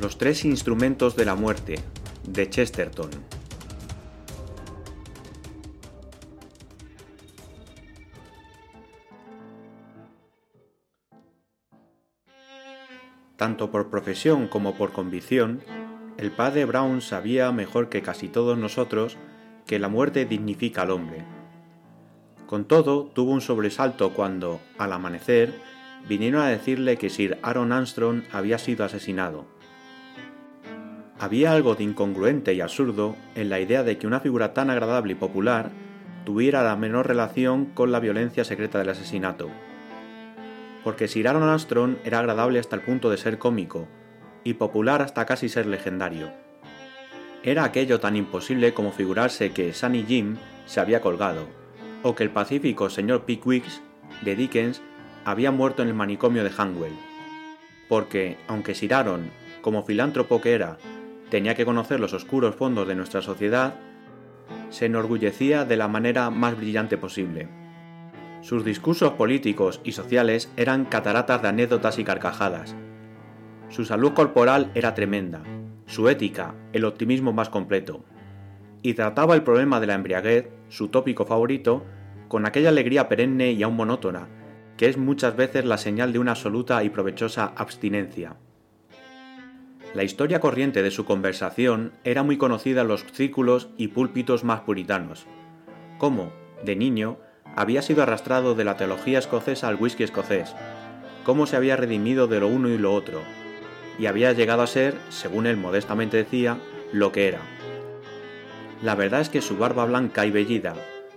Los tres instrumentos de la muerte, de Chesterton. Tanto por profesión como por convicción, el padre Brown sabía mejor que casi todos nosotros que la muerte dignifica al hombre. Con todo, tuvo un sobresalto cuando, al amanecer, vinieron a decirle que Sir Aaron Armstrong había sido asesinado. Había algo de incongruente y absurdo en la idea de que una figura tan agradable y popular tuviera la menor relación con la violencia secreta del asesinato. Porque Sir Aaron Armstrong era agradable hasta el punto de ser cómico, y popular hasta casi ser legendario. Era aquello tan imposible como figurarse que Sunny Jim se había colgado, o que el pacífico señor Pickwick de Dickens había muerto en el manicomio de Hanwell. Porque, aunque Sir Aaron, como filántropo que era, tenía que conocer los oscuros fondos de nuestra sociedad, se enorgullecía de la manera más brillante posible. Sus discursos políticos y sociales eran cataratas de anécdotas y carcajadas, su salud corporal era tremenda, su ética, el optimismo más completo. Y trataba el problema de la embriaguez, su tópico favorito, con aquella alegría perenne y aún monótona, que es muchas veces la señal de una absoluta y provechosa abstinencia. La historia corriente de su conversación era muy conocida en los círculos y púlpitos más puritanos. Cómo, de niño, había sido arrastrado de la teología escocesa al whisky escocés, cómo se había redimido de lo uno y lo otro, y había llegado a ser, según él modestamente decía, lo que era. La verdad es que su barba blanca y vellida,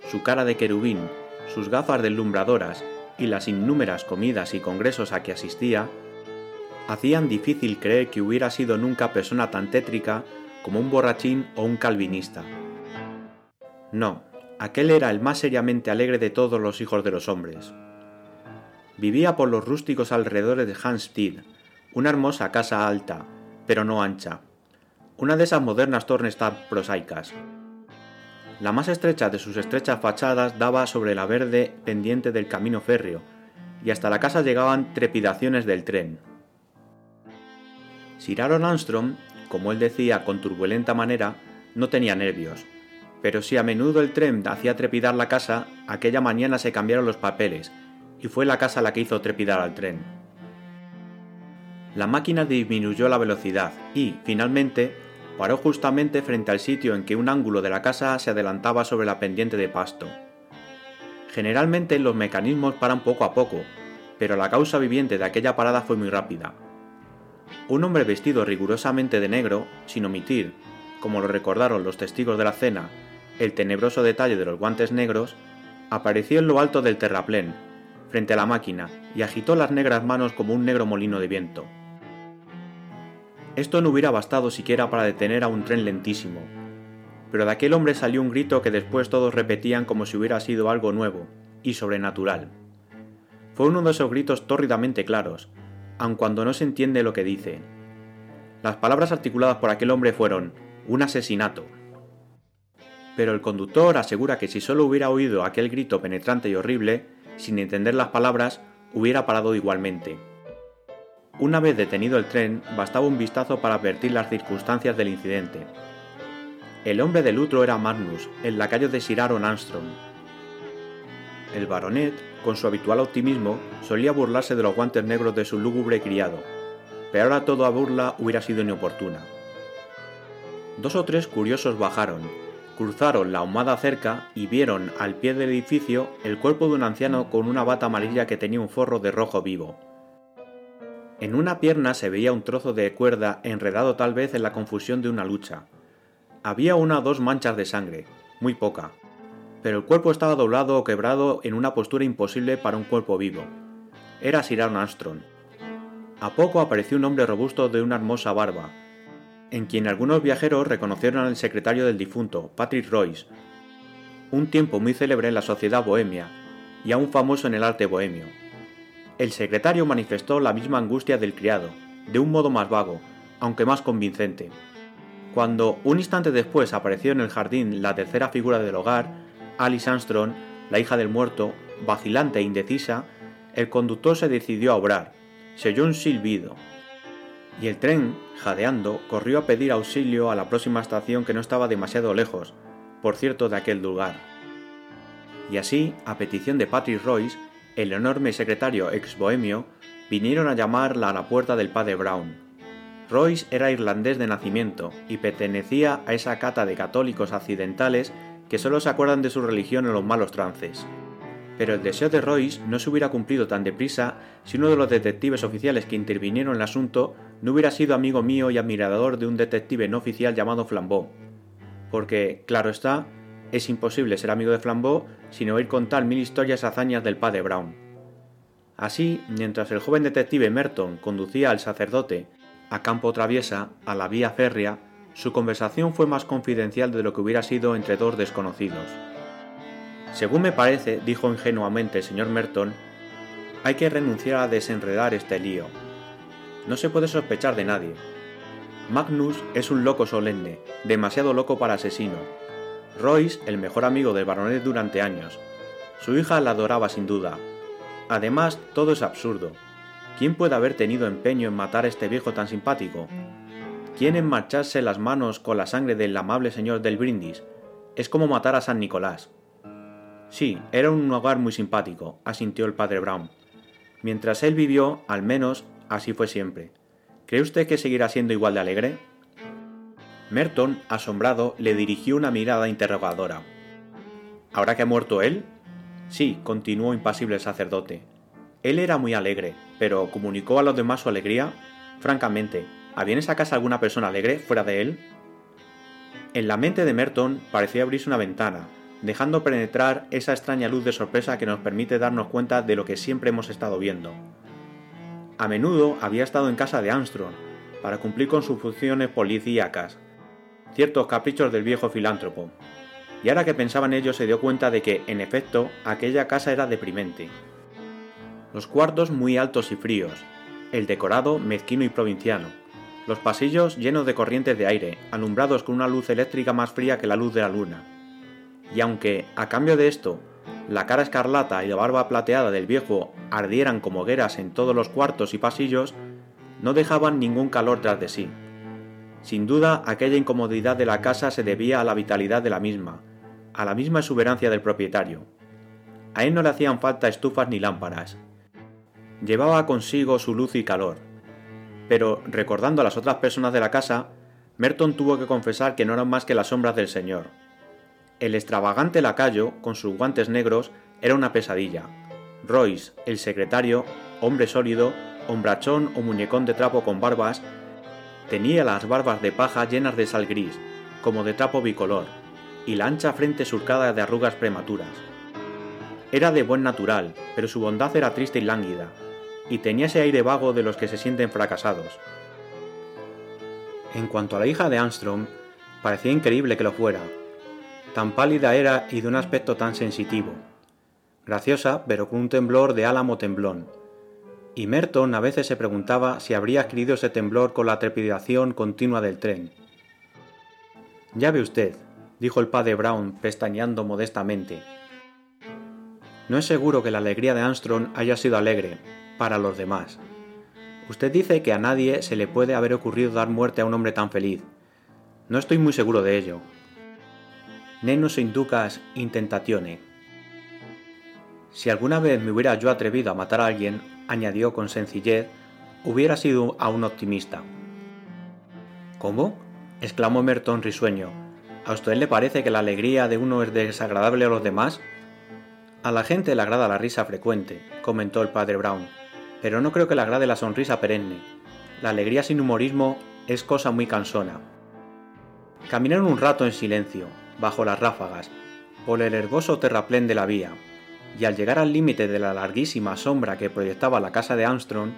su cara de querubín, sus gafas deslumbradoras y las innúmeras comidas y congresos a que asistía, hacían difícil creer que hubiera sido nunca persona tan tétrica como un borrachín o un calvinista. No, aquel era el más seriamente alegre de todos los hijos de los hombres. Vivía por los rústicos alrededores de Hampstead, una hermosa casa alta, pero no ancha. Una de esas modernas torres tan prosaicas. La más estrecha de sus estrechas fachadas daba sobre la verde pendiente del camino férreo, y hasta la casa llegaban trepidaciones del tren. Sir Armstrong, como él decía con turbulenta manera, no tenía nervios, pero si a menudo el tren hacía trepidar la casa, aquella mañana se cambiaron los papeles, y fue la casa la que hizo trepidar al tren. La máquina disminuyó la velocidad y, finalmente, paró justamente frente al sitio en que un ángulo de la casa se adelantaba sobre la pendiente de pasto. Generalmente los mecanismos paran poco a poco, pero la causa viviente de aquella parada fue muy rápida. Un hombre vestido rigurosamente de negro, sin omitir, como lo recordaron los testigos de la cena, el tenebroso detalle de los guantes negros, apareció en lo alto del terraplén, frente a la máquina, y agitó las negras manos como un negro molino de viento. Esto no hubiera bastado siquiera para detener a un tren lentísimo, pero de aquel hombre salió un grito que después todos repetían como si hubiera sido algo nuevo y sobrenatural. Fue uno de esos gritos tórridamente claros, aun cuando no se entiende lo que dice. Las palabras articuladas por aquel hombre fueron un asesinato. Pero el conductor asegura que si solo hubiera oído aquel grito penetrante y horrible, sin entender las palabras, hubiera parado igualmente. Una vez detenido el tren, bastaba un vistazo para advertir las circunstancias del incidente. El hombre del lutro era Magnus, el lacayo de Sir Armstrong. El baronet, con su habitual optimismo, solía burlarse de los guantes negros de su lúgubre criado, pero ahora toda burla hubiera sido inoportuna. Dos o tres curiosos bajaron, cruzaron la ahumada cerca y vieron al pie del edificio el cuerpo de un anciano con una bata amarilla que tenía un forro de rojo vivo. En una pierna se veía un trozo de cuerda enredado tal vez en la confusión de una lucha. Había una o dos manchas de sangre, muy poca, pero el cuerpo estaba doblado o quebrado en una postura imposible para un cuerpo vivo. Era Sir Armstrong. A poco apareció un hombre robusto de una hermosa barba, en quien algunos viajeros reconocieron al secretario del difunto, Patrick Royce, un tiempo muy célebre en la sociedad bohemia y aún famoso en el arte bohemio. El secretario manifestó la misma angustia del criado, de un modo más vago, aunque más convincente. Cuando un instante después apareció en el jardín la tercera figura del hogar, Alice Armstrong, la hija del muerto, vacilante e indecisa, el conductor se decidió a obrar. Se oyó un silbido. Y el tren, jadeando, corrió a pedir auxilio a la próxima estación que no estaba demasiado lejos, por cierto, de aquel lugar. Y así, a petición de Patrick Royce, el enorme secretario ex bohemio, vinieron a llamarla a la puerta del padre Brown. Royce era irlandés de nacimiento y pertenecía a esa cata de católicos accidentales que solo se acuerdan de su religión en los malos trances. Pero el deseo de Royce no se hubiera cumplido tan deprisa si uno de los detectives oficiales que intervinieron en el asunto no hubiera sido amigo mío y admirador de un detective no oficial llamado Flambeau. Porque, claro está, es imposible ser amigo de Flambeau sin oír contar mil historias hazañas del padre Brown. Así, mientras el joven detective Merton conducía al sacerdote a campo traviesa, a la vía férrea, su conversación fue más confidencial de lo que hubiera sido entre dos desconocidos. Según me parece, dijo ingenuamente el señor Merton, hay que renunciar a desenredar este lío. No se puede sospechar de nadie. Magnus es un loco solemne, demasiado loco para asesino. Royce, el mejor amigo del baronet durante años. Su hija la adoraba sin duda. Además, todo es absurdo. ¿Quién puede haber tenido empeño en matar a este viejo tan simpático? ¿Quién en marcharse las manos con la sangre del amable señor del brindis? Es como matar a San Nicolás. Sí, era un hogar muy simpático, asintió el padre Brown. Mientras él vivió, al menos, así fue siempre. ¿Cree usted que seguirá siendo igual de alegre? Merton, asombrado, le dirigió una mirada interrogadora. ¿Ahora que ha muerto él? Sí, continuó impasible el sacerdote. Él era muy alegre, pero ¿comunicó a los demás su alegría? Francamente, ¿había en esa casa alguna persona alegre fuera de él? En la mente de Merton parecía abrirse una ventana, dejando penetrar esa extraña luz de sorpresa que nos permite darnos cuenta de lo que siempre hemos estado viendo. A menudo había estado en casa de Armstrong, para cumplir con sus funciones policíacas, ciertos caprichos del viejo filántropo, y ahora que pensaba en ello se dio cuenta de que, en efecto, aquella casa era deprimente. Los cuartos muy altos y fríos, el decorado mezquino y provinciano, los pasillos llenos de corrientes de aire, alumbrados con una luz eléctrica más fría que la luz de la luna, y aunque, a cambio de esto, la cara escarlata y la barba plateada del viejo ardieran como hogueras en todos los cuartos y pasillos, no dejaban ningún calor tras de sí. Sin duda, aquella incomodidad de la casa se debía a la vitalidad de la misma, a la misma exuberancia del propietario. A él no le hacían falta estufas ni lámparas. Llevaba consigo su luz y calor. Pero, recordando a las otras personas de la casa, Merton tuvo que confesar que no eran más que las sombras del señor el extravagante lacayo, con sus guantes negros, era una pesadilla. Royce, el secretario, hombre sólido, hombrachón o muñecón de trapo con barbas, tenía las barbas de paja llenas de sal gris, como de trapo bicolor, y la ancha frente surcada de arrugas prematuras. Era de buen natural, pero su bondad era triste y lánguida, y tenía ese aire vago de los que se sienten fracasados. En cuanto a la hija de Armstrong, parecía increíble que lo fuera, Tan pálida era y de un aspecto tan sensitivo. Graciosa, pero con un temblor de álamo temblón. Y Merton a veces se preguntaba si habría adquirido ese temblor con la trepidación continua del tren. Ya ve usted, dijo el padre Brown, pestañeando modestamente. No es seguro que la alegría de Armstrong haya sido alegre, para los demás. Usted dice que a nadie se le puede haber ocurrido dar muerte a un hombre tan feliz. No estoy muy seguro de ello, Nenus inducas intentatione. Si alguna vez me hubiera yo atrevido a matar a alguien, añadió con sencillez, hubiera sido a un optimista. ¿Cómo? exclamó Merton risueño. ¿A usted le parece que la alegría de uno es desagradable a los demás? A la gente le agrada la risa frecuente, comentó el padre Brown, pero no creo que le agrade la sonrisa perenne. La alegría sin humorismo es cosa muy cansona. Caminaron un rato en silencio, bajo las ráfagas, por el herboso terraplén de la vía, y al llegar al límite de la larguísima sombra que proyectaba la casa de Armstrong,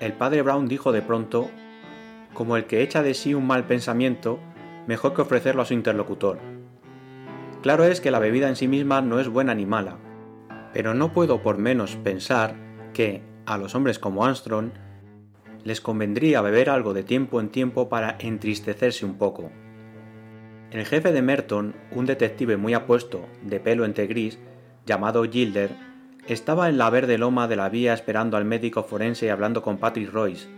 el padre Brown dijo de pronto, como el que echa de sí un mal pensamiento, mejor que ofrecerlo a su interlocutor. Claro es que la bebida en sí misma no es buena ni mala, pero no puedo por menos pensar que, a los hombres como Armstrong, les convendría beber algo de tiempo en tiempo para entristecerse un poco. El jefe de Merton, un detective muy apuesto, de pelo entre gris, llamado Gilder, estaba en la verde loma de la vía esperando al médico forense y hablando con Patrick Royce,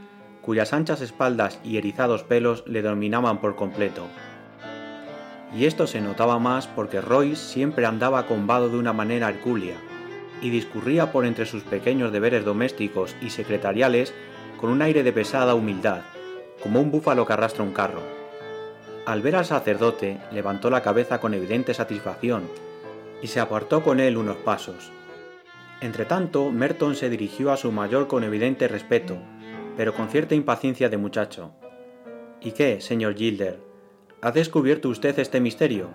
cuyas anchas espaldas y erizados pelos le dominaban por completo. Y esto se notaba más porque Royce siempre andaba combado de una manera hercúlea, y discurría por entre sus pequeños deberes domésticos y secretariales con un aire de pesada humildad, como un búfalo que arrastra un carro. Al ver al sacerdote, levantó la cabeza con evidente satisfacción y se apartó con él unos pasos. Entretanto, Merton se dirigió a su mayor con evidente respeto, pero con cierta impaciencia de muchacho. ¿Y qué, señor Gilder? ¿Ha descubierto usted este misterio?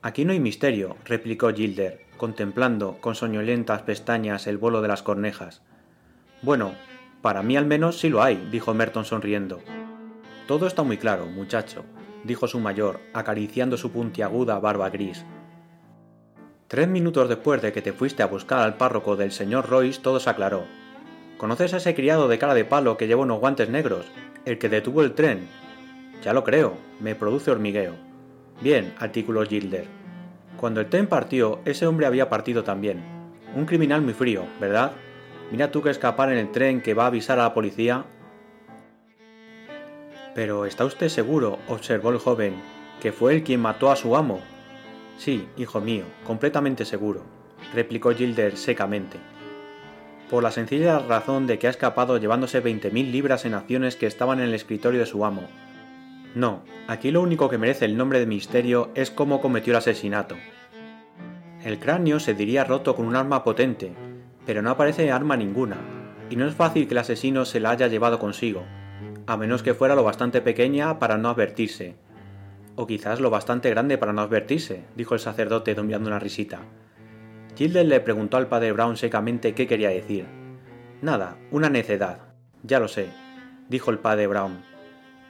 Aquí no hay misterio, replicó Gilder, contemplando con soñolentas pestañas el vuelo de las cornejas. Bueno, para mí al menos sí lo hay, dijo Merton sonriendo. Todo está muy claro, muchacho, dijo su mayor, acariciando su puntiaguda barba gris. Tres minutos después de que te fuiste a buscar al párroco del señor Royce, todo se aclaró. ¿Conoces a ese criado de cara de palo que lleva unos guantes negros? El que detuvo el tren. Ya lo creo, me produce hormigueo. Bien, artículo Gilder. Cuando el tren partió, ese hombre había partido también. Un criminal muy frío, ¿verdad? Mira tú que escapar en el tren que va a avisar a la policía. Pero ¿está usted seguro, observó el joven, que fue él quien mató a su amo? Sí, hijo mío, completamente seguro, replicó Gilder secamente por la sencilla razón de que ha escapado llevándose 20.000 libras en acciones que estaban en el escritorio de su amo. No, aquí lo único que merece el nombre de misterio es cómo cometió el asesinato. El cráneo se diría roto con un arma potente, pero no aparece arma ninguna, y no es fácil que el asesino se la haya llevado consigo, a menos que fuera lo bastante pequeña para no advertirse. O quizás lo bastante grande para no advertirse, dijo el sacerdote dominando una risita. Gilder le preguntó al padre Brown secamente qué quería decir. Nada, una necedad. Ya lo sé, dijo el padre Brown.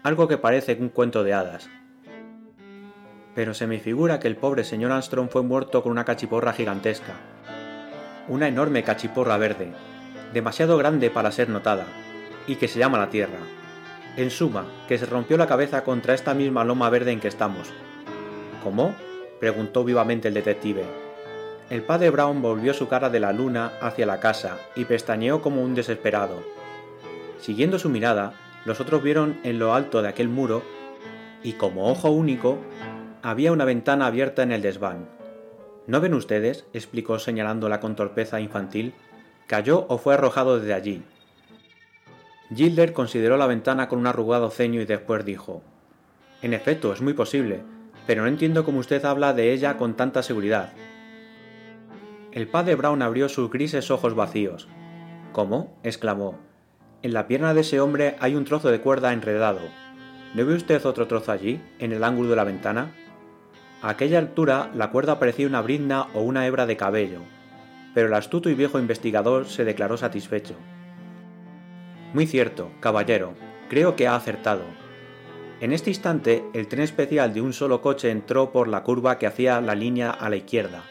Algo que parece un cuento de hadas. Pero se me figura que el pobre señor Armstrong fue muerto con una cachiporra gigantesca. Una enorme cachiporra verde, demasiado grande para ser notada, y que se llama la Tierra. En suma, que se rompió la cabeza contra esta misma loma verde en que estamos. ¿Cómo? preguntó vivamente el detective. El padre Brown volvió su cara de la luna hacia la casa y pestañeó como un desesperado. Siguiendo su mirada, los otros vieron en lo alto de aquel muro, y como ojo único, había una ventana abierta en el desván. ¿No ven ustedes? explicó señalándola con torpeza infantil. Cayó o fue arrojado desde allí. Gilder consideró la ventana con un arrugado ceño y después dijo: En efecto, es muy posible, pero no entiendo cómo usted habla de ella con tanta seguridad. El padre Brown abrió sus grises ojos vacíos. ¿Cómo? exclamó. En la pierna de ese hombre hay un trozo de cuerda enredado. ¿No ve usted otro trozo allí, en el ángulo de la ventana? A aquella altura la cuerda parecía una brinda o una hebra de cabello, pero el astuto y viejo investigador se declaró satisfecho. Muy cierto, caballero, creo que ha acertado. En este instante, el tren especial de un solo coche entró por la curva que hacía la línea a la izquierda,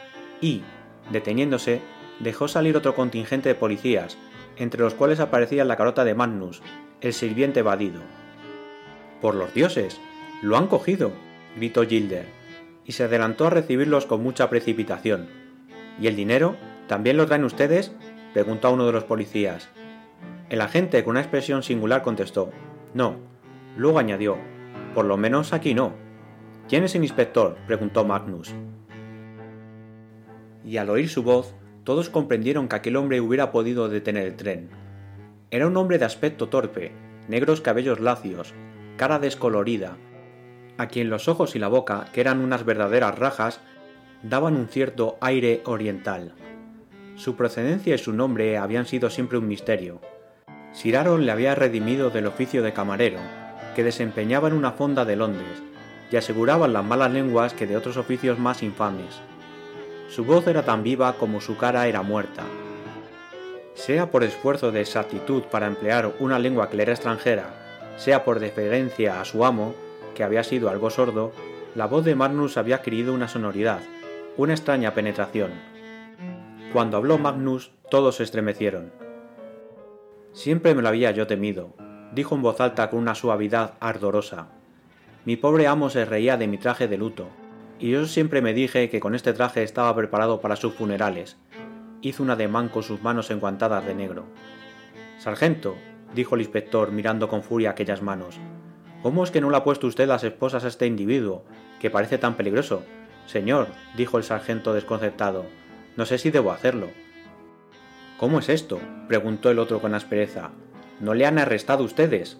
y, Deteniéndose, dejó salir otro contingente de policías, entre los cuales aparecía la carota de Magnus, el sirviente evadido. ¡Por los dioses! ¡Lo han cogido! gritó Gilder, y se adelantó a recibirlos con mucha precipitación. ¿Y el dinero? ¿También lo traen ustedes? preguntó uno de los policías. El agente, con una expresión singular, contestó: No. Luego añadió: Por lo menos aquí no. ¿Quién es el inspector? preguntó Magnus y al oír su voz, todos comprendieron que aquel hombre hubiera podido detener el tren. Era un hombre de aspecto torpe, negros cabellos lacios, cara descolorida, a quien los ojos y la boca, que eran unas verdaderas rajas, daban un cierto aire oriental. Su procedencia y su nombre habían sido siempre un misterio. Sir Aaron le había redimido del oficio de camarero, que desempeñaba en una fonda de Londres, y aseguraban las malas lenguas que de otros oficios más infames. Su voz era tan viva como su cara era muerta. Sea por esfuerzo de exactitud para emplear una lengua que le era extranjera, sea por deferencia a su amo, que había sido algo sordo, la voz de Magnus había adquirido una sonoridad, una extraña penetración. Cuando habló Magnus, todos se estremecieron. Siempre me lo había yo temido, dijo en voz alta con una suavidad ardorosa. Mi pobre amo se reía de mi traje de luto, y yo siempre me dije que con este traje estaba preparado para sus funerales. Hizo un ademán con sus manos enguantadas de negro. Sargento, dijo el inspector mirando con furia aquellas manos. ¿Cómo es que no le ha puesto usted las esposas a este individuo, que parece tan peligroso? Señor, dijo el sargento desconcertado, no sé si debo hacerlo. ¿Cómo es esto? preguntó el otro con aspereza. ¿No le han arrestado ustedes?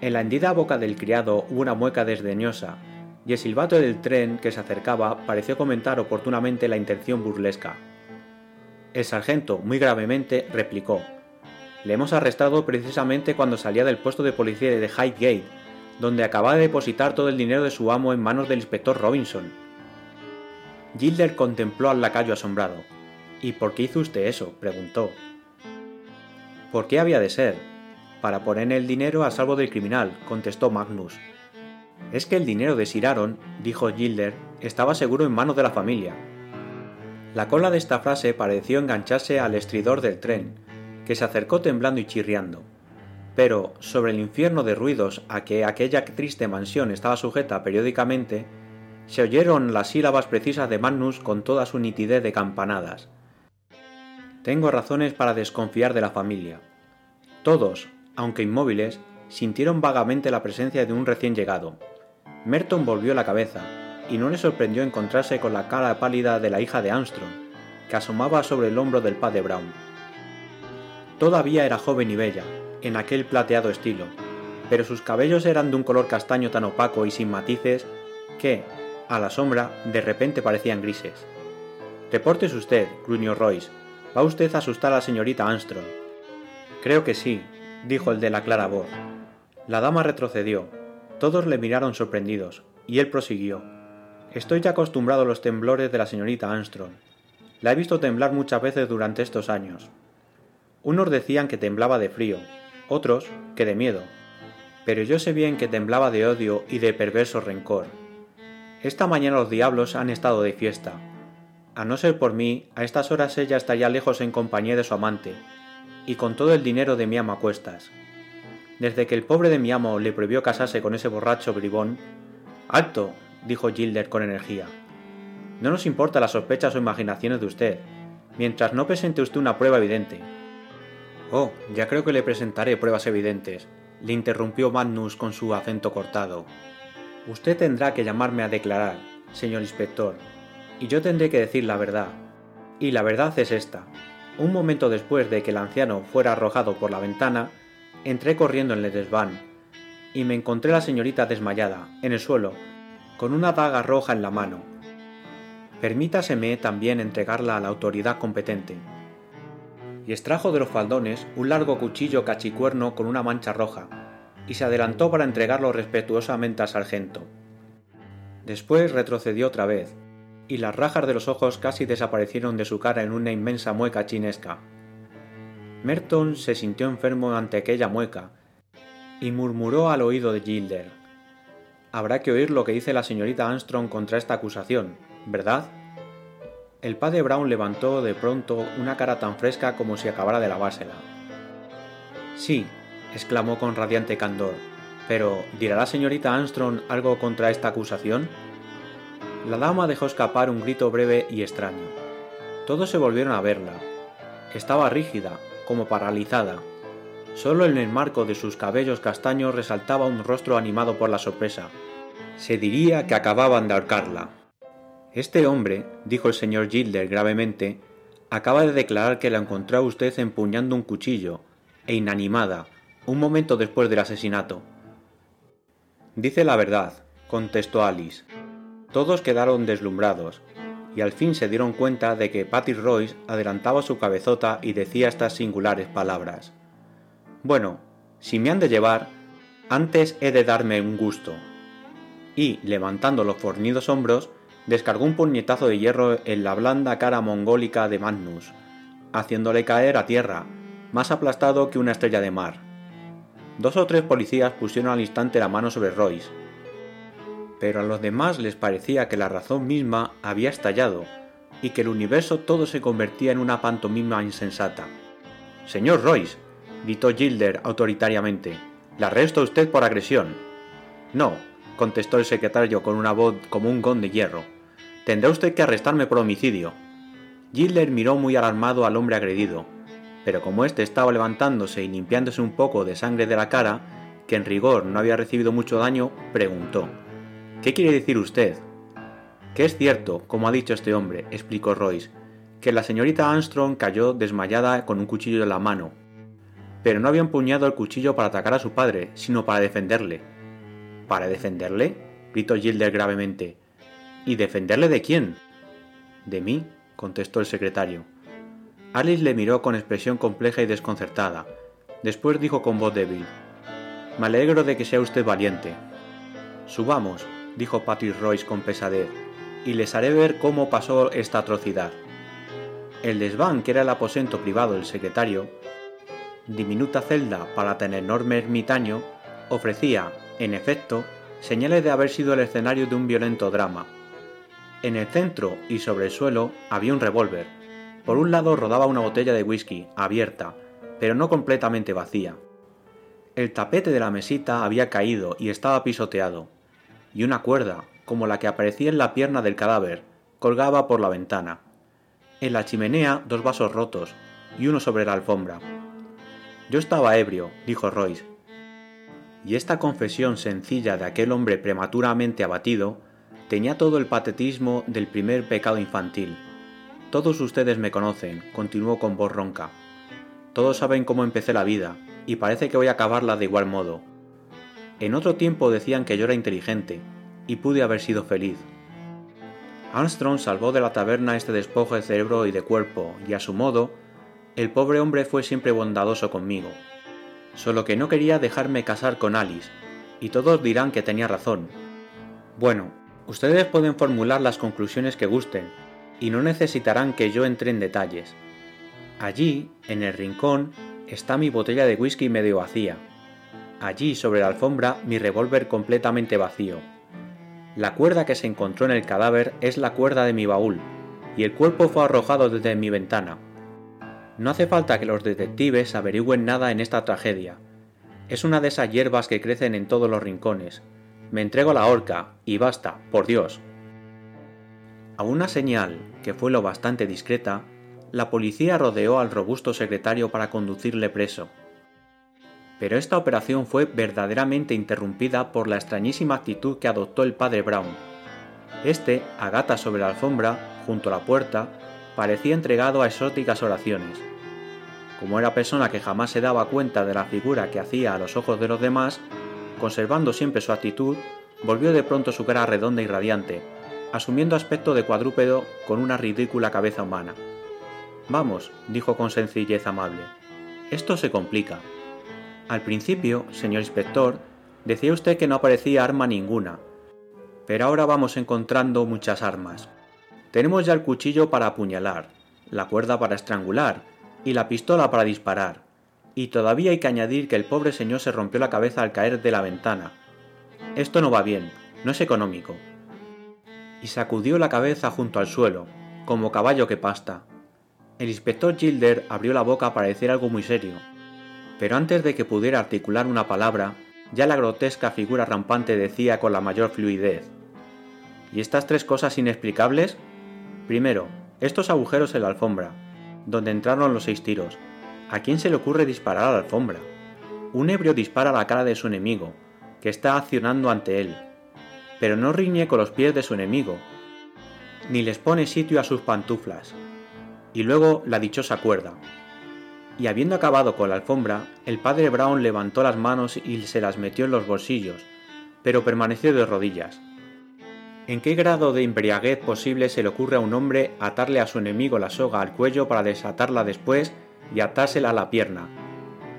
En la hendida boca del criado hubo una mueca desdeñosa, y el silbato del tren que se acercaba pareció comentar oportunamente la intención burlesca. El sargento, muy gravemente, replicó Le hemos arrestado precisamente cuando salía del puesto de policía de Highgate, donde acababa de depositar todo el dinero de su amo en manos del inspector Robinson. Gilder contempló al lacayo asombrado. ¿Y por qué hizo usted eso? preguntó. ¿Por qué había de ser? Para poner el dinero a salvo del criminal, contestó Magnus. Es que el dinero de Sir Aaron, dijo Gilder, estaba seguro en manos de la familia. La cola de esta frase pareció engancharse al estridor del tren, que se acercó temblando y chirriando pero sobre el infierno de ruidos a que aquella triste mansión estaba sujeta periódicamente, se oyeron las sílabas precisas de Magnus con toda su nitidez de campanadas. Tengo razones para desconfiar de la familia. Todos, aunque inmóviles, sintieron vagamente la presencia de un recién llegado. Merton volvió la cabeza, y no le sorprendió encontrarse con la cara pálida de la hija de Armstrong, que asomaba sobre el hombro del padre Brown. Todavía era joven y bella, en aquel plateado estilo, pero sus cabellos eran de un color castaño tan opaco y sin matices que, a la sombra, de repente parecían grises. Reportes usted, gruñó Royce. ¿Va usted a asustar a la señorita Armstrong? Creo que sí, dijo el de la clara voz. La dama retrocedió. Todos le miraron sorprendidos, y él prosiguió. Estoy ya acostumbrado a los temblores de la señorita Armstrong. La he visto temblar muchas veces durante estos años. Unos decían que temblaba de frío, otros que de miedo, pero yo sé bien que temblaba de odio y de perverso rencor. Esta mañana los diablos han estado de fiesta. A no ser por mí, a estas horas ella estaría lejos en compañía de su amante, y con todo el dinero de mi amo a cuestas. Desde que el pobre de mi amo le prohibió casarse con ese borracho bribón. ¡Alto! dijo Gilder con energía. No nos importa las sospechas o imaginaciones de usted, mientras no presente usted una prueba evidente. Oh, ya creo que le presentaré pruebas evidentes, le interrumpió Magnus con su acento cortado. Usted tendrá que llamarme a declarar, señor inspector, y yo tendré que decir la verdad. Y la verdad es esta. Un momento después de que el anciano fuera arrojado por la ventana, entré corriendo en el desván, y me encontré la señorita desmayada, en el suelo, con una daga roja en la mano. Permítaseme también entregarla a la autoridad competente y extrajo de los faldones un largo cuchillo cachicuerno con una mancha roja, y se adelantó para entregarlo respetuosamente al sargento. Después retrocedió otra vez, y las rajas de los ojos casi desaparecieron de su cara en una inmensa mueca chinesca. Merton se sintió enfermo ante aquella mueca, y murmuró al oído de Gilder. Habrá que oír lo que dice la señorita Armstrong contra esta acusación, ¿verdad? El padre Brown levantó de pronto una cara tan fresca como si acabara de lavársela. Sí, exclamó con radiante candor, pero ¿dirá la señorita Armstrong algo contra esta acusación? La dama dejó escapar un grito breve y extraño. Todos se volvieron a verla. Estaba rígida, como paralizada. Solo en el marco de sus cabellos castaños resaltaba un rostro animado por la sorpresa. Se diría que acababan de ahorcarla. Este hombre, dijo el señor Gilder gravemente, acaba de declarar que la encontró a usted empuñando un cuchillo, e inanimada, un momento después del asesinato. Dice la verdad, contestó Alice. Todos quedaron deslumbrados, y al fin se dieron cuenta de que Patty Royce adelantaba su cabezota y decía estas singulares palabras. Bueno, si me han de llevar, antes he de darme un gusto. Y, levantando los fornidos hombros, descargó un puñetazo de hierro en la blanda cara mongólica de Magnus, haciéndole caer a tierra, más aplastado que una estrella de mar. Dos o tres policías pusieron al instante la mano sobre Royce, pero a los demás les parecía que la razón misma había estallado y que el universo todo se convertía en una pantomima insensata. Señor Royce, gritó Gilder autoritariamente, le arresto a usted por agresión. No, contestó el secretario con una voz como un gón de hierro. Tendrá usted que arrestarme por homicidio. Gilder miró muy alarmado al hombre agredido, pero como éste estaba levantándose y limpiándose un poco de sangre de la cara, que en rigor no había recibido mucho daño, preguntó ¿Qué quiere decir usted? Que es cierto, como ha dicho este hombre, explicó Royce, que la señorita Armstrong cayó desmayada con un cuchillo en la mano, pero no había empuñado el cuchillo para atacar a su padre, sino para defenderle. ¿Para defenderle? gritó Gilder gravemente. ¿Y defenderle de quién? De mí, contestó el secretario. Alice le miró con expresión compleja y desconcertada. Después dijo con voz débil: Me alegro de que sea usted valiente. Subamos, dijo Patrick Royce con pesadez, y les haré ver cómo pasó esta atrocidad. El desván, que era el aposento privado del secretario, diminuta celda para tan enorme ermitaño, ofrecía, en efecto, señales de haber sido el escenario de un violento drama. En el centro y sobre el suelo había un revólver. Por un lado rodaba una botella de whisky, abierta, pero no completamente vacía. El tapete de la mesita había caído y estaba pisoteado, y una cuerda, como la que aparecía en la pierna del cadáver, colgaba por la ventana. En la chimenea dos vasos rotos y uno sobre la alfombra. Yo estaba ebrio, dijo Royce. Y esta confesión sencilla de aquel hombre prematuramente abatido tenía todo el patetismo del primer pecado infantil. Todos ustedes me conocen, continuó con voz ronca. Todos saben cómo empecé la vida, y parece que voy a acabarla de igual modo. En otro tiempo decían que yo era inteligente, y pude haber sido feliz. Armstrong salvó de la taberna este despojo de cerebro y de cuerpo, y a su modo, el pobre hombre fue siempre bondadoso conmigo. Solo que no quería dejarme casar con Alice, y todos dirán que tenía razón. Bueno, ustedes pueden formular las conclusiones que gusten, y no necesitarán que yo entre en detalles. Allí, en el rincón, está mi botella de whisky medio vacía. Allí, sobre la alfombra, mi revólver completamente vacío la cuerda que se encontró en el cadáver es la cuerda de mi baúl, y el cuerpo fue arrojado desde mi ventana. No hace falta que los detectives averigüen nada en esta tragedia. Es una de esas hierbas que crecen en todos los rincones. Me entrego a la horca, y basta, por Dios. A una señal, que fue lo bastante discreta, la policía rodeó al robusto secretario para conducirle preso pero esta operación fue verdaderamente interrumpida por la extrañísima actitud que adoptó el padre Brown. Este, a sobre la alfombra, junto a la puerta, parecía entregado a exóticas oraciones. Como era persona que jamás se daba cuenta de la figura que hacía a los ojos de los demás, conservando siempre su actitud, volvió de pronto su cara redonda y radiante, asumiendo aspecto de cuadrúpedo con una ridícula cabeza humana. Vamos, dijo con sencillez amable, esto se complica. Al principio, señor inspector, decía usted que no aparecía arma ninguna, pero ahora vamos encontrando muchas armas. Tenemos ya el cuchillo para apuñalar, la cuerda para estrangular y la pistola para disparar. Y todavía hay que añadir que el pobre señor se rompió la cabeza al caer de la ventana. Esto no va bien, no es económico. Y sacudió la cabeza junto al suelo, como caballo que pasta. El inspector Gilder abrió la boca para decir algo muy serio, pero antes de que pudiera articular una palabra, ya la grotesca figura rampante decía con la mayor fluidez. ¿Y estas tres cosas inexplicables? Primero, estos agujeros en la alfombra, donde entraron los seis tiros. ¿A quién se le ocurre disparar a la alfombra? Un ebrio dispara a la cara de su enemigo, que está accionando ante él, pero no riñe con los pies de su enemigo, ni les pone sitio a sus pantuflas. Y luego la dichosa cuerda, y habiendo acabado con la alfombra, el padre Brown levantó las manos y se las metió en los bolsillos, pero permaneció de rodillas. ¿En qué grado de embriaguez posible se le ocurre a un hombre atarle a su enemigo la soga al cuello para desatarla después y atársela a la pierna?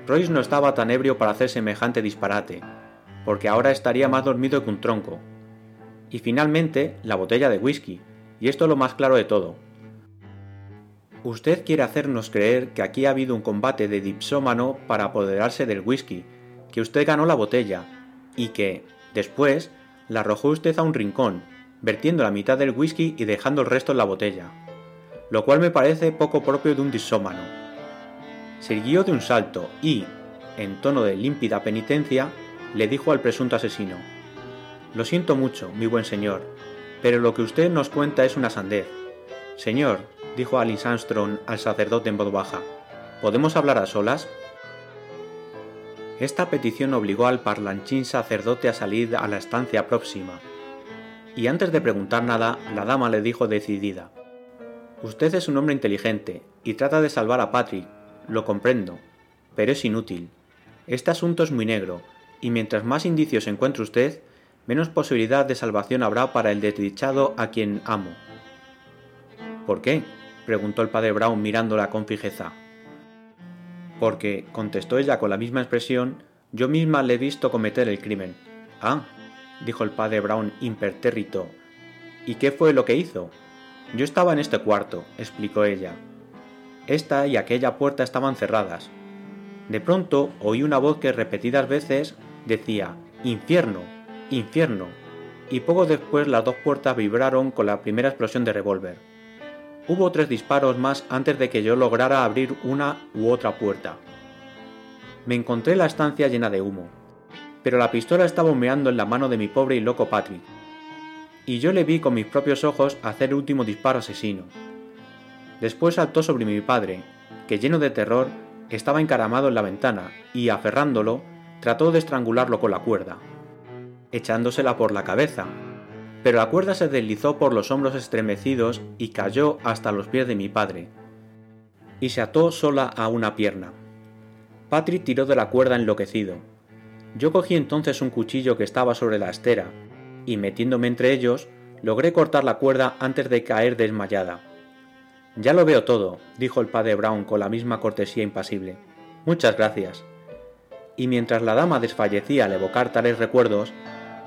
Royce no estaba tan ebrio para hacer semejante disparate, porque ahora estaría más dormido que un tronco. Y finalmente, la botella de whisky, y esto es lo más claro de todo. Usted quiere hacernos creer que aquí ha habido un combate de dipsómano para apoderarse del whisky, que usted ganó la botella, y que, después, la arrojó usted a un rincón, vertiendo la mitad del whisky y dejando el resto en la botella, lo cual me parece poco propio de un dipsómano. Se guió de un salto y, en tono de límpida penitencia, le dijo al presunto asesino, Lo siento mucho, mi buen señor, pero lo que usted nos cuenta es una sandez. Señor, dijo Alice Armstrong al sacerdote en voz baja. ¿Podemos hablar a solas? Esta petición obligó al parlanchín sacerdote a salir a la estancia próxima, y antes de preguntar nada, la dama le dijo decidida, Usted es un hombre inteligente y trata de salvar a Patrick, lo comprendo, pero es inútil. Este asunto es muy negro, y mientras más indicios encuentre usted, menos posibilidad de salvación habrá para el desdichado a quien amo. ¿Por qué? Preguntó el padre Brown mirándola con fijeza. Porque, contestó ella con la misma expresión, yo misma le he visto cometer el crimen. Ah, dijo el padre Brown impertérrito. ¿Y qué fue lo que hizo? Yo estaba en este cuarto, explicó ella. Esta y aquella puerta estaban cerradas. De pronto oí una voz que repetidas veces decía Infierno, infierno, y poco después las dos puertas vibraron con la primera explosión de revólver. Hubo tres disparos más antes de que yo lograra abrir una u otra puerta. Me encontré la estancia llena de humo, pero la pistola estaba humeando en la mano de mi pobre y loco Patrick, y yo le vi con mis propios ojos hacer el último disparo asesino. Después saltó sobre mi padre, que lleno de terror estaba encaramado en la ventana y, aferrándolo, trató de estrangularlo con la cuerda, echándosela por la cabeza, pero la cuerda se deslizó por los hombros estremecidos y cayó hasta los pies de mi padre, y se ató sola a una pierna. Patrick tiró de la cuerda enloquecido. Yo cogí entonces un cuchillo que estaba sobre la estera, y metiéndome entre ellos, logré cortar la cuerda antes de caer desmayada. Ya lo veo todo, dijo el padre Brown con la misma cortesía impasible. Muchas gracias. Y mientras la dama desfallecía al evocar tales recuerdos,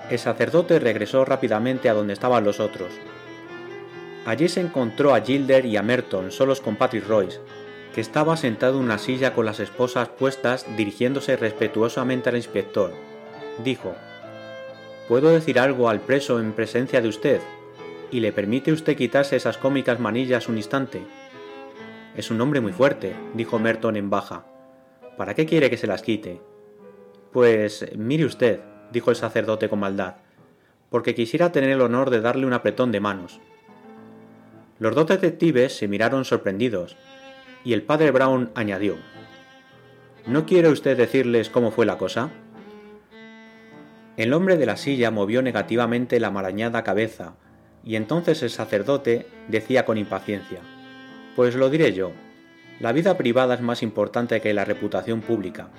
el sacerdote regresó rápidamente a donde estaban los otros. Allí se encontró a Gilder y a Merton solos con Patrick Royce, que estaba sentado en una silla con las esposas puestas dirigiéndose respetuosamente al inspector. Dijo, ¿Puedo decir algo al preso en presencia de usted? y le permite usted quitarse esas cómicas manillas un instante. Es un hombre muy fuerte, dijo Merton en baja. ¿Para qué quiere que se las quite? Pues mire usted, dijo el sacerdote con maldad, porque quisiera tener el honor de darle un apretón de manos. Los dos detectives se miraron sorprendidos, y el padre Brown añadió ¿No quiere usted decirles cómo fue la cosa? El hombre de la silla movió negativamente la marañada cabeza, y entonces el sacerdote decía con impaciencia, Pues lo diré yo, la vida privada es más importante que la reputación pública.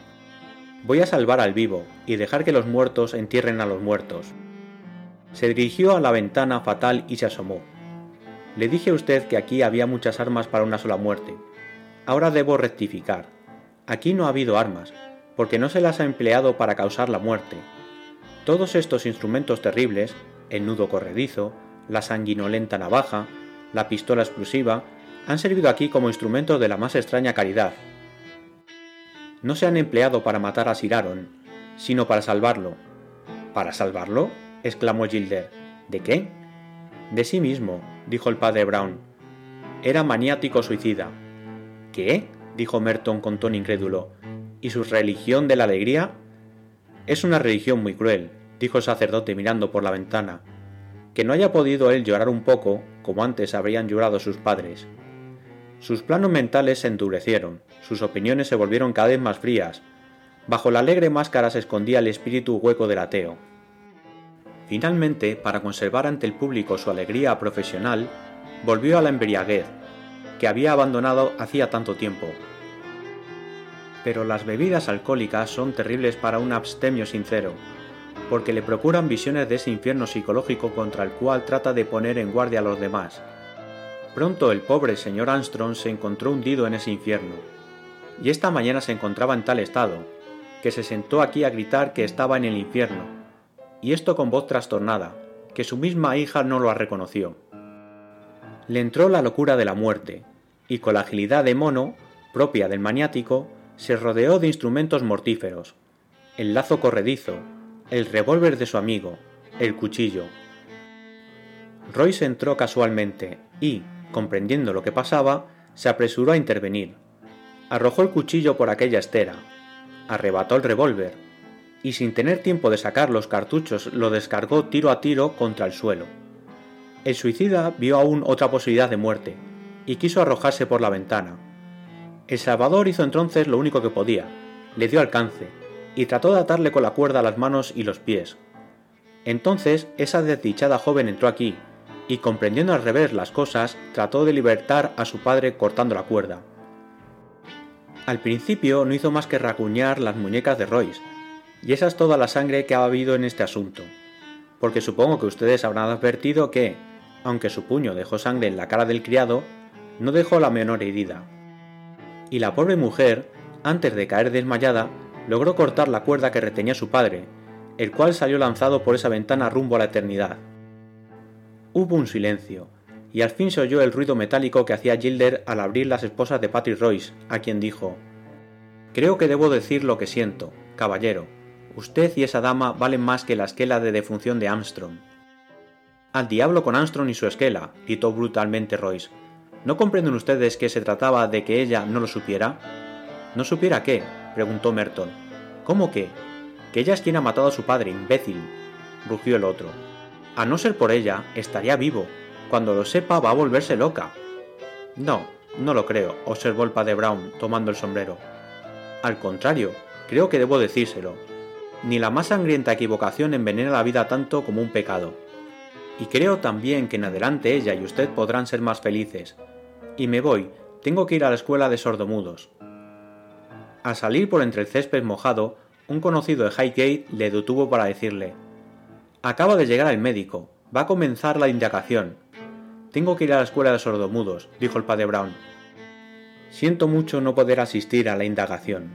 Voy a salvar al vivo y dejar que los muertos entierren a los muertos. Se dirigió a la ventana fatal y se asomó. Le dije a usted que aquí había muchas armas para una sola muerte. Ahora debo rectificar. Aquí no ha habido armas, porque no se las ha empleado para causar la muerte. Todos estos instrumentos terribles, el nudo corredizo, la sanguinolenta navaja, la pistola explosiva, han servido aquí como instrumentos de la más extraña caridad. No se han empleado para matar a Sir Aaron, sino para salvarlo. ¿Para salvarlo? exclamó Gilder. ¿De qué? De sí mismo, dijo el padre Brown. Era maniático suicida. ¿Qué? dijo Merton con tono incrédulo. ¿Y su religión de la alegría? Es una religión muy cruel, dijo el sacerdote mirando por la ventana que no haya podido él llorar un poco como antes habrían llorado sus padres. Sus planos mentales se endurecieron, sus opiniones se volvieron cada vez más frías. Bajo la alegre máscara se escondía el espíritu hueco del ateo. Finalmente, para conservar ante el público su alegría profesional, volvió a la embriaguez, que había abandonado hacía tanto tiempo. Pero las bebidas alcohólicas son terribles para un abstemio sincero, porque le procuran visiones de ese infierno psicológico contra el cual trata de poner en guardia a los demás. Pronto el pobre señor Armstrong se encontró hundido en ese infierno, y esta mañana se encontraba en tal estado, que se sentó aquí a gritar que estaba en el infierno, y esto con voz trastornada, que su misma hija no lo reconoció. Le entró la locura de la muerte, y con la agilidad de mono, propia del maniático, se rodeó de instrumentos mortíferos, el lazo corredizo, el revólver de su amigo, el cuchillo. Royce entró casualmente y, comprendiendo lo que pasaba, se apresuró a intervenir. Arrojó el cuchillo por aquella estera, arrebató el revólver y sin tener tiempo de sacar los cartuchos lo descargó tiro a tiro contra el suelo. El suicida vio aún otra posibilidad de muerte y quiso arrojarse por la ventana. El Salvador hizo entonces lo único que podía, le dio alcance, y trató de atarle con la cuerda las manos y los pies. Entonces esa desdichada joven entró aquí, y comprendiendo al revés las cosas, trató de libertar a su padre cortando la cuerda. Al principio no hizo más que racuñar las muñecas de Royce, y esa es toda la sangre que ha habido en este asunto, porque supongo que ustedes habrán advertido que, aunque su puño dejó sangre en la cara del criado, no dejó la menor herida. Y la pobre mujer, antes de caer desmayada, logró cortar la cuerda que retenía su padre, el cual salió lanzado por esa ventana rumbo a la eternidad. Hubo un silencio, y al fin se oyó el ruido metálico que hacía Gilder al abrir las esposas de Patrick Royce, a quien dijo Creo que debo decir lo que siento, caballero. Usted y esa dama valen más que la esquela de defunción de Armstrong. Al diablo con Armstrong y su esquela, gritó brutalmente Royce. ¿No comprenden ustedes que se trataba de que ella no lo supiera? ¿No supiera qué? preguntó Merton. ¿Cómo qué? Que ella es quien ha matado a su padre, imbécil, rugió el otro. A no ser por ella, estaría vivo. Cuando lo sepa va a volverse loca. No, no lo creo, observó el padre Brown, tomando el sombrero. Al contrario, creo que debo decírselo. Ni la más sangrienta equivocación envenena la vida tanto como un pecado. Y creo también que en adelante ella y usted podrán ser más felices. Y me voy, tengo que ir a la escuela de sordomudos. Al salir por entre el césped mojado, un conocido de Highgate le detuvo para decirle Acaba de llegar el médico. Va a comenzar la indagación. Tengo que ir a la escuela de sordomudos, dijo el padre Brown. Siento mucho no poder asistir a la indagación.